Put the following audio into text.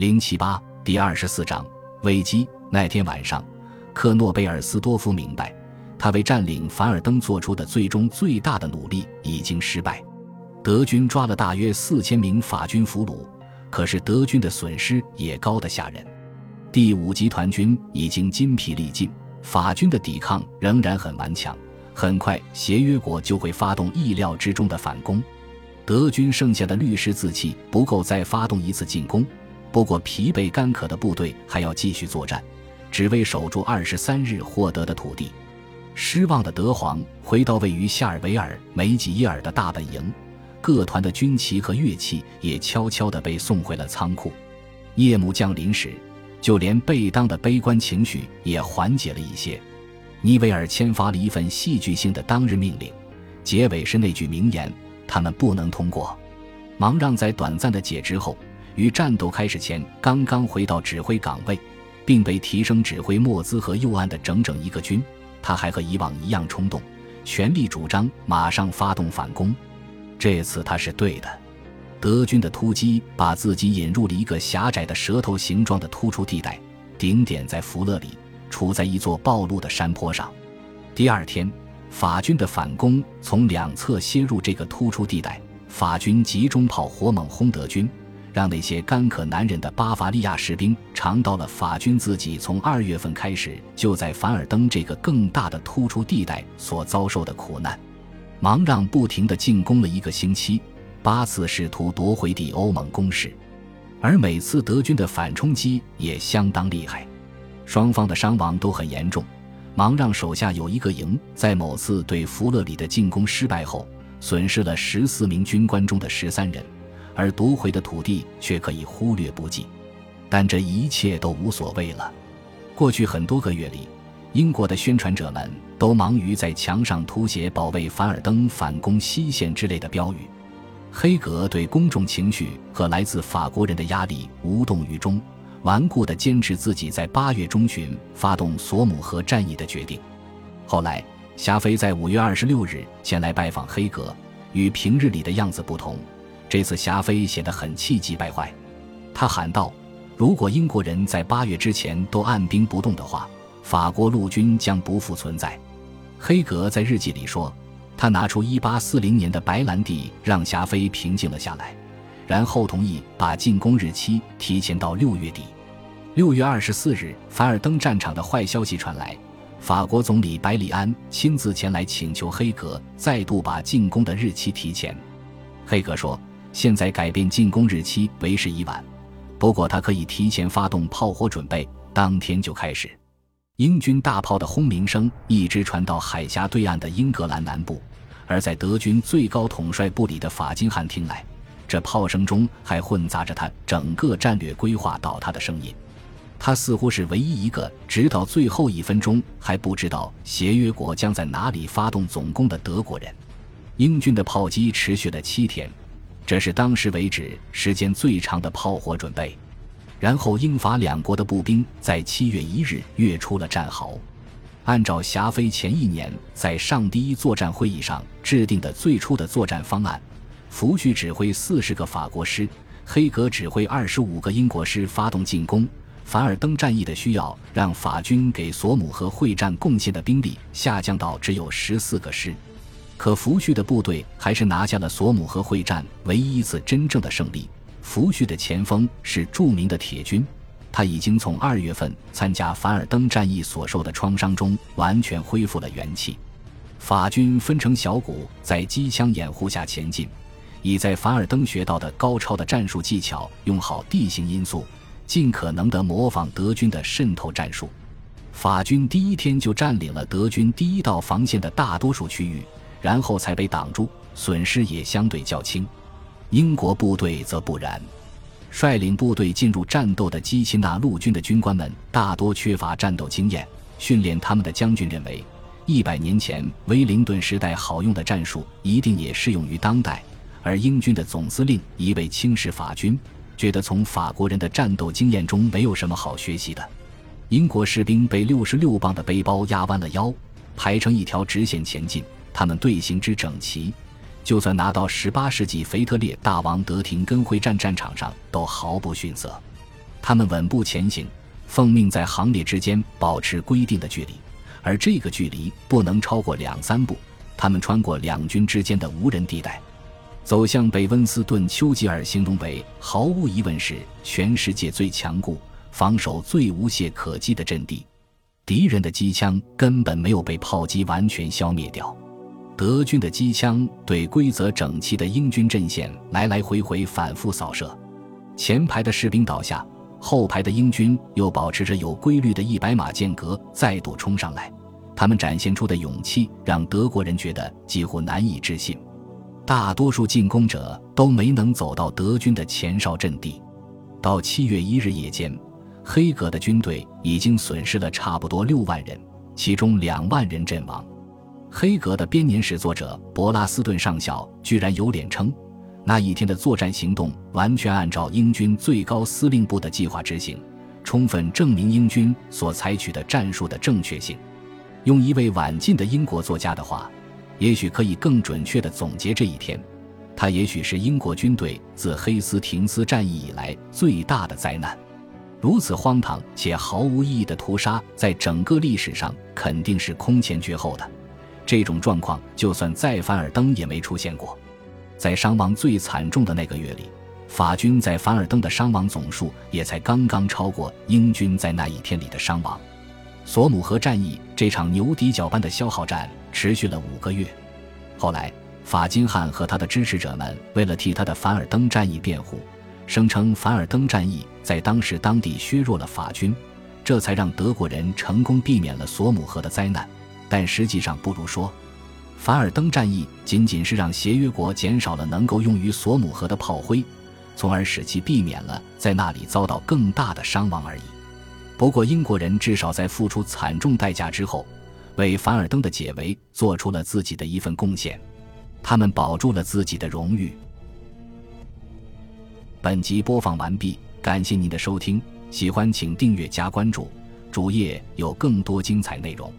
零七八第二十四章危机。那天晚上，克诺贝尔斯多夫明白，他为占领凡尔登做出的最终最大的努力已经失败。德军抓了大约四千名法军俘虏，可是德军的损失也高得吓人。第五集团军已经筋疲力尽，法军的抵抗仍然很顽强。很快，协约国就会发动意料之中的反攻。德军剩下的律师字气不够再发动一次进攻，不过疲惫干渴的部队还要继续作战，只为守住二十三日获得的土地。失望的德皇回到位于夏尔维尔梅吉耶尔的大本营，各团的军旗和乐器也悄悄地被送回了仓库。夜幕降临时，就连贝当的悲观情绪也缓解了一些。尼维尔签发了一份戏剧性的当日命令，结尾是那句名言：“他们不能通过。”芒让在短暂的解职后，于战斗开始前刚刚回到指挥岗位，并被提升指挥莫兹和右岸的整整一个军。他还和以往一样冲动，全力主张马上发动反攻。这次他是对的。德军的突击把自己引入了一个狭窄的舌头形状的突出地带，顶点在弗勒里。处在一座暴露的山坡上。第二天，法军的反攻从两侧切入这个突出地带。法军集中炮火猛轰德军，让那些干渴难忍的巴伐利亚士兵尝到了法军自己从二月份开始就在凡尔登这个更大的突出地带所遭受的苦难。芒让不停地进攻了一个星期，八次试图夺回第欧盟攻势，而每次德军的反冲击也相当厉害。双方的伤亡都很严重。芒让手下有一个营，在某次对弗勒里的进攻失败后，损失了十四名军官中的十三人，而夺回的土地却可以忽略不计。但这一切都无所谓了。过去很多个月里，英国的宣传者们都忙于在墙上涂写“保卫凡尔登，反攻西线”之类的标语。黑格对公众情绪和来自法国人的压力无动于衷。顽固地坚持自己在八月中旬发动索姆河战役的决定。后来，霞飞在五月二十六日前来拜访黑格，与平日里的样子不同。这次霞飞显得很气急败坏，他喊道：“如果英国人在八月之前都按兵不动的话，法国陆军将不复存在。”黑格在日记里说：“他拿出一八四零年的白兰地，让霞飞平静了下来。”然后同意把进攻日期提前到六月底。六月二十四日，凡尔登战场的坏消息传来，法国总理百里安亲自前来请求黑格再度把进攻的日期提前。黑格说：“现在改变进攻日期为时已晚，不过他可以提前发动炮火准备，当天就开始。”英军大炮的轰鸣声一直传到海峡对岸的英格兰南部，而在德军最高统帅部里的法金汉听来。这炮声中还混杂着他整个战略规划倒塌的声音。他似乎是唯一一个直到最后一分钟还不知道协约国将在哪里发动总攻的德国人。英军的炮击持续了七天，这是当时为止时间最长的炮火准备。然后，英法两国的步兵在七月一日跃出了战壕。按照霞飞前一年在上第一作战会议上制定的最初的作战方案。福煦指挥四十个法国师，黑格指挥二十五个英国师发动进攻。凡尔登战役的需要让法军给索姆河会战贡献的兵力下降到只有十四个师，可福煦的部队还是拿下了索姆河会战唯一一次真正的胜利。福煦的前锋是著名的铁军，他已经从二月份参加凡尔登战役所受的创伤中完全恢复了元气。法军分成小股，在机枪掩护下前进。以在凡尔登学到的高超的战术技巧，用好地形因素，尽可能的模仿德军的渗透战术。法军第一天就占领了德军第一道防线的大多数区域，然后才被挡住，损失也相对较轻。英国部队则不然，率领部队进入战斗的基奇纳陆军的军官们大多缺乏战斗经验，训练他们的将军认为，一百年前威灵顿时代好用的战术一定也适用于当代。而英军的总司令一味轻视法军，觉得从法国人的战斗经验中没有什么好学习的。英国士兵被六十六磅的背包压弯了腰，排成一条直线前进。他们队形之整齐，就算拿到十八世纪腓特烈大王德廷根会战战场上都毫不逊色。他们稳步前行，奉命在行列之间保持规定的距离，而这个距离不能超过两三步。他们穿过两军之间的无人地带，走向被温斯顿·丘吉尔形容为毫无疑问是全世界最强固、防守最无懈可击的阵地。敌人的机枪根本没有被炮击完全消灭掉。德军的机枪对规则整齐的英军阵线来来回回反复扫射，前排的士兵倒下，后排的英军又保持着有规律的一百码间隔再度冲上来。他们展现出的勇气让德国人觉得几乎难以置信。大多数进攻者都没能走到德军的前哨阵地。到七月一日夜间，黑格的军队已经损失了差不多六万人，其中两万人阵亡。黑格的编年史作者伯拉斯顿上校居然有脸称，那一天的作战行动完全按照英军最高司令部的计划执行，充分证明英军所采取的战术的正确性。用一位晚近的英国作家的话，也许可以更准确地总结这一天：它也许是英国军队自黑斯廷斯战役以来最大的灾难。如此荒唐且毫无意义的屠杀，在整个历史上肯定是空前绝后的。这种状况，就算在凡尔登也没出现过。在伤亡最惨重的那个月里，法军在凡尔登的伤亡总数也才刚刚超过英军在那一天里的伤亡。索姆河战役这场牛底角般的消耗战持续了五个月。后来，法金汉和他的支持者们为了替他的凡尔登战役辩护，声称凡尔登战役在当时当地削弱了法军，这才让德国人成功避免了索姆河的灾难。但实际上不如说，凡尔登战役仅仅是让协约国减少了能够用于索姆河的炮灰，从而使其避免了在那里遭到更大的伤亡而已。不过，英国人至少在付出惨重代价之后，为凡尔登的解围做出了自己的一份贡献，他们保住了自己的荣誉。本集播放完毕，感谢您的收听，喜欢请订阅加关注，主页有更多精彩内容。